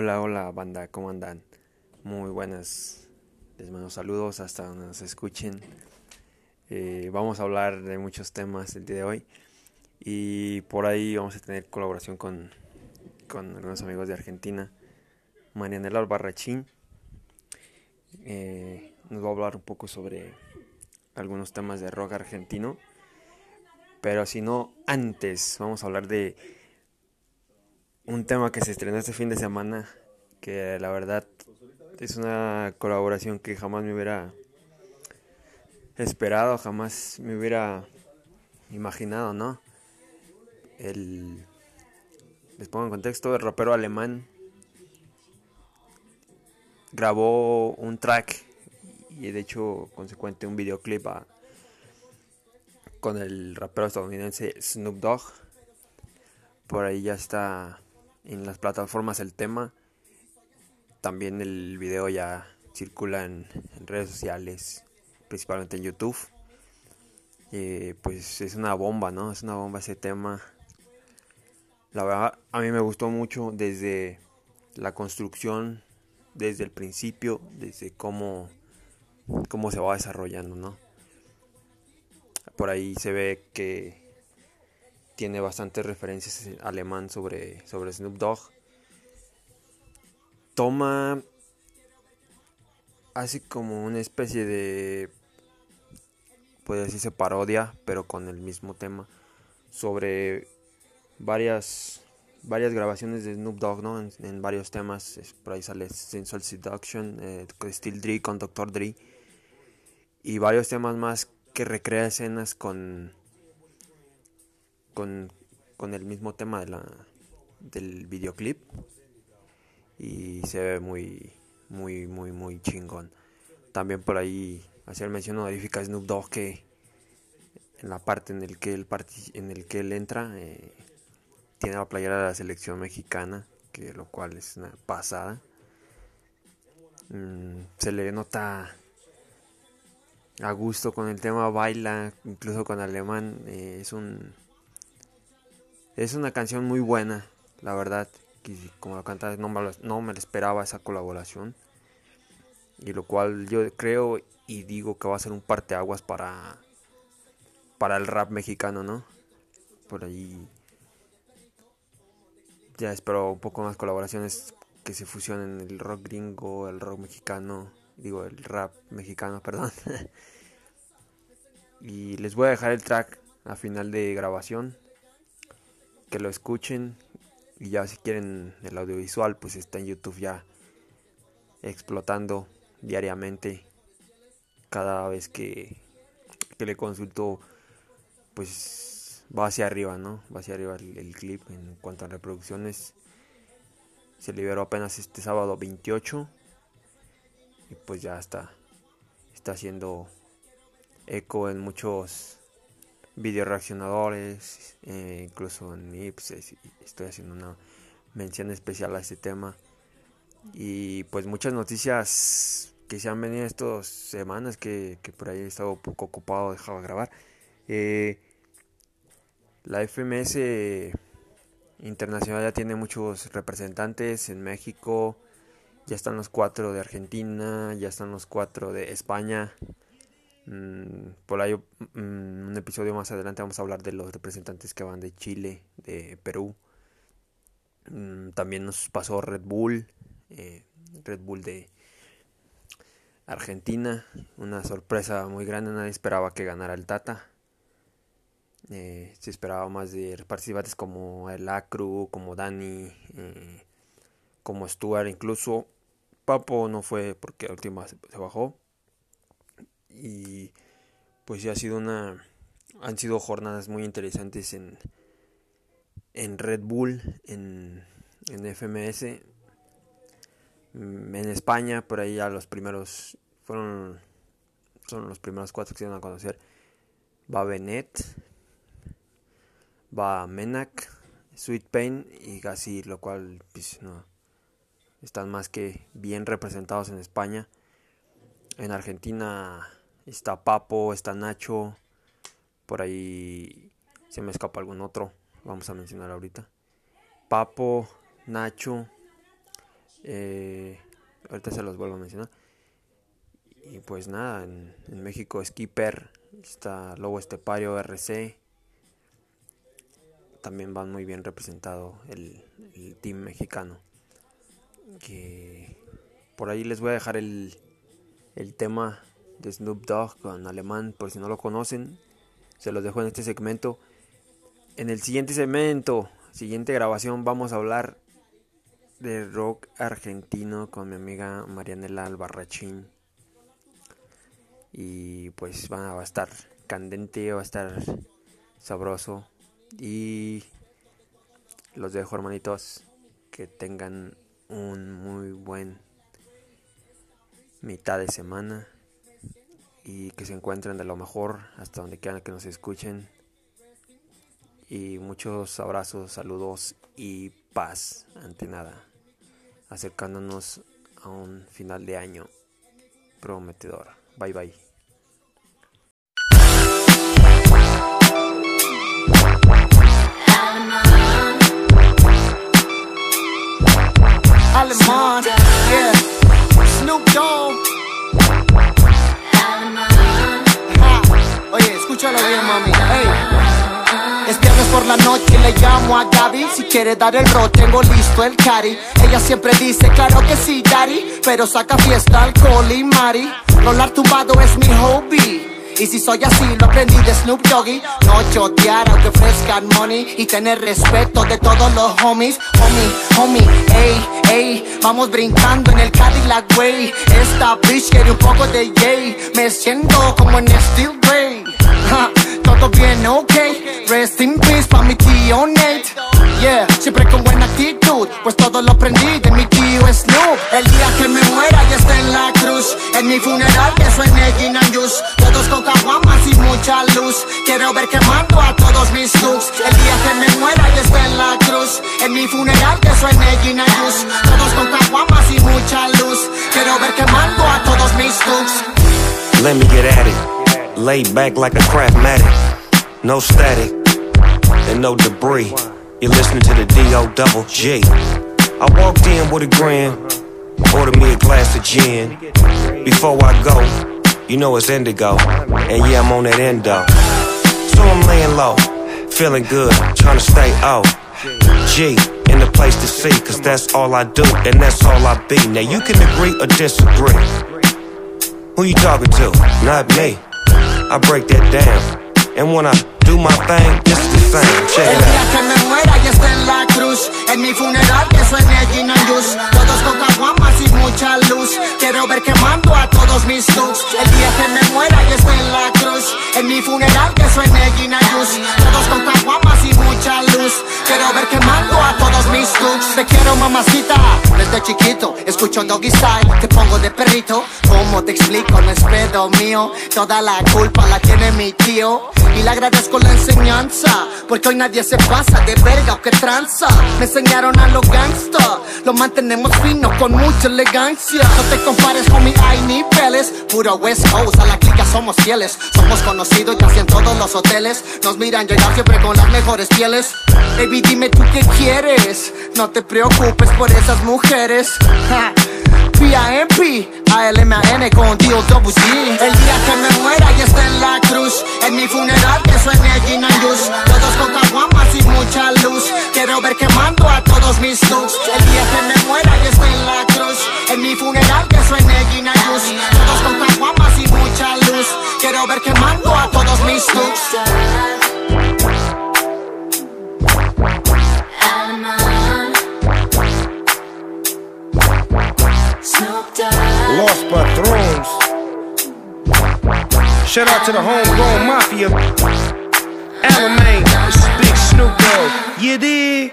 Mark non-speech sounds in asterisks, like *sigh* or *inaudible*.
Hola, hola banda, ¿cómo andan? Muy buenas, les mando saludos hasta donde nos escuchen. Eh, vamos a hablar de muchos temas el día de hoy y por ahí vamos a tener colaboración con, con algunos amigos de Argentina. Marianela Albarrachín eh, nos va a hablar un poco sobre algunos temas de rock argentino. Pero si no, antes vamos a hablar de un tema que se estrenó este fin de semana, que la verdad es una colaboración que jamás me hubiera esperado, jamás me hubiera imaginado, ¿no? El, les pongo en contexto, el rapero alemán grabó un track y de hecho consecuente un videoclip con el rapero estadounidense Snoop Dogg. Por ahí ya está en las plataformas el tema. También el video ya circula en, redes sociales, principalmente en YouTube. Eh, pues es una bomba, ¿no? Es una bomba ese tema. La verdad, a mí me gustó mucho desde la construcción, desde el principio, desde cómo, cómo se va desarrollando, ¿no? Por ahí se ve que tiene bastantes referencias en alemán sobre, sobre Snoop Dogg. Toma así como una especie de puede decirse parodia, pero con el mismo tema sobre varias varias grabaciones de Snoop Dogg, ¿no? En, varios temas, por ahí sale Sensual Seduction, eh, Steel Dre con Dr. Dre y varios temas más que recrea escenas con con, el mismo tema de la, del videoclip. Y se ve muy muy muy muy chingón. También por ahí hacer mención honorífica Snoop Dogg que en la parte en el que él en el que él entra eh, tiene la playera de la selección mexicana que lo cual es una pasada. Mm, se le nota a gusto con el tema baila incluso con alemán eh, es un es una canción muy buena, la verdad. como la canta no me, no me esperaba esa colaboración. Y lo cual yo creo y digo que va a ser un parteaguas para, para el rap mexicano, ¿no? Por ahí ya espero un poco más colaboraciones que se fusionen el rock gringo, el rock mexicano, digo el rap mexicano, *laughs* perdón. y les voy a dejar el track a final de grabación que lo escuchen y ya si quieren el audiovisual pues está en YouTube ya explotando diariamente cada vez que, que le consulto pues va hacia arriba no va hacia arriba el, clip en cuanto a reproducciones. Se liberó apenas este sábado 28 y pues ya está está haciendo eco en muchos video reaccionadores, eh, incluso en Ips estoy haciendo una mención especial a este tema. Y pues muchas noticias que se han venido estas semanas que, por ahí he estado un poco ocupado, dejaba grabar. Eh, la FMS internacional ya tiene muchos representantes en México. Ya están los cuatro de Argentina, ya están los cuatro de España. Mm, por ahí mm, un episodio más adelante vamos a hablar de los representantes que van de Chile, de Perú. Mm, también nos pasó Red Bull, eh, Red Bull de Argentina, una sorpresa muy grande, nadie esperaba que ganara el Tata. Eh, se esperaba más de participantes como el Acru, como Dani, eh, como Stuart, incluso Papo no fue porque la última se bajó y pues ya ha sido una han sido jornadas muy interesantes en en Red Bull en, en FMS mm, en España por ahí ya los primeros fueron son los primeros cuatro que se van a conocer. Va Benet va Menac Sweet Pain y Gassi lo cual pues, no están más que bien representados en España. En Argentina Está Papo, está Nacho. Por ahí se me escapa algún otro. Vamos a mencionar ahorita. Papo, Nacho, Eh, ahorita se los vuelvo a mencionar. Y pues nada, en, México Skipper, está Lobo Estepario, RC. También van muy bien representado el, el team mexicano. Que por ahí les voy a dejar el, el tema de Snoop Dogg con alemán, por si no lo conocen. Se los dejo en este segmento. En el siguiente segmento, siguiente grabación, vamos a hablar de rock argentino con mi amiga Marianela Albarrachín. Y pues va a estar candente, va a estar sabroso. Y los dejo hermanitos. Que tengan un muy buen mitad de semana. Y que se encuentren de lo mejor hasta donde quieran que nos escuchen y muchos abrazos, saludos y paz ante nada, acercándonos a un final de año prometedor. Bye bye. Quiere dar el rol tengo listo el cari Ella siempre dice claro que sí daddy Pero saca fiesta, alcohol y mari. Rolar tumbado es mi hobby. Y si soy así, lo aprendí de Snoop Doggy. No chotear aunque ofrezcan money Y tener respeto de todos los homies. Homie, homie, ey, ey Vamos brincando en el Cadillac way Esta bitch quiere un poco de yay. Me siento como en Steel Ray todo bien, ok. Rest in peace pa' mi tío Nate. Yeah, siempre con buena actitud, pues todo lo aprendí de mi tío Snoop. El día que me muera ya está en la cruz. En mi funeral que suene Gin and Juice. Todos con caguamas y mucha luz. Quiero ver quemando a todos mis looks. El día que me muera ya está en la cruz. En mi funeral que suene Gin and Juice. Todos con caguamas y mucha luz. Quiero ver quemando a todos mis looks. Let me get at it. Laid back like a craftmatic, no static and no debris. You're listening to the D.O. double G. I walked in with a grin, ordered me a glass of gin. Before I go, you know it's indigo, and yeah, I'm on that endo. So I'm laying low, feeling good, trying to stay out. G, in the place to see, cause that's all I do, and that's all I be. Now you can agree or disagree. Who you talking to? Not me. I break that down. And when I do my thing, is the same. Check it que me muera ya está en la cruz. En mi funeral que suene Gin Juice. Todos con caguamas y mucha luz. Quiero ver quemando a todos mis looks. El día que me muera ya está en la cruz. En mi funeral que suene Gin. Todos con caguamas y mucha luz. Quiero ver quemando a todos mis looks. Te quiero mamacita. Desde chiquito escucho Style. Te pongo de perrito. ¿Cómo te explico? No es pedo mío. Toda la culpa la tiene mi tío. Y le agradezco la enseñanza. Porque hoy nadie se pasa de verga o que tranza. Me enseñaron a los gangsta. Lo mantenemos fino con mucha elegancia. No te compares con mi hay niveles. Puro West Coast, a la clica somos fieles. Somos conocidos casi en todos los hoteles. Nos miran llegar siempre con las mejores pieles. Baby, dime tú qué quieres. No te preocupes por esas mujeres. P-I-M-P, A-L-M-A-N con Dio Double G El día que me muera ya está en la cruz En mi funeral que suene Gin and Lost Patrons. Shout out to the homegrown mafia. Alamein, is Big Snoop Dogg. You dig?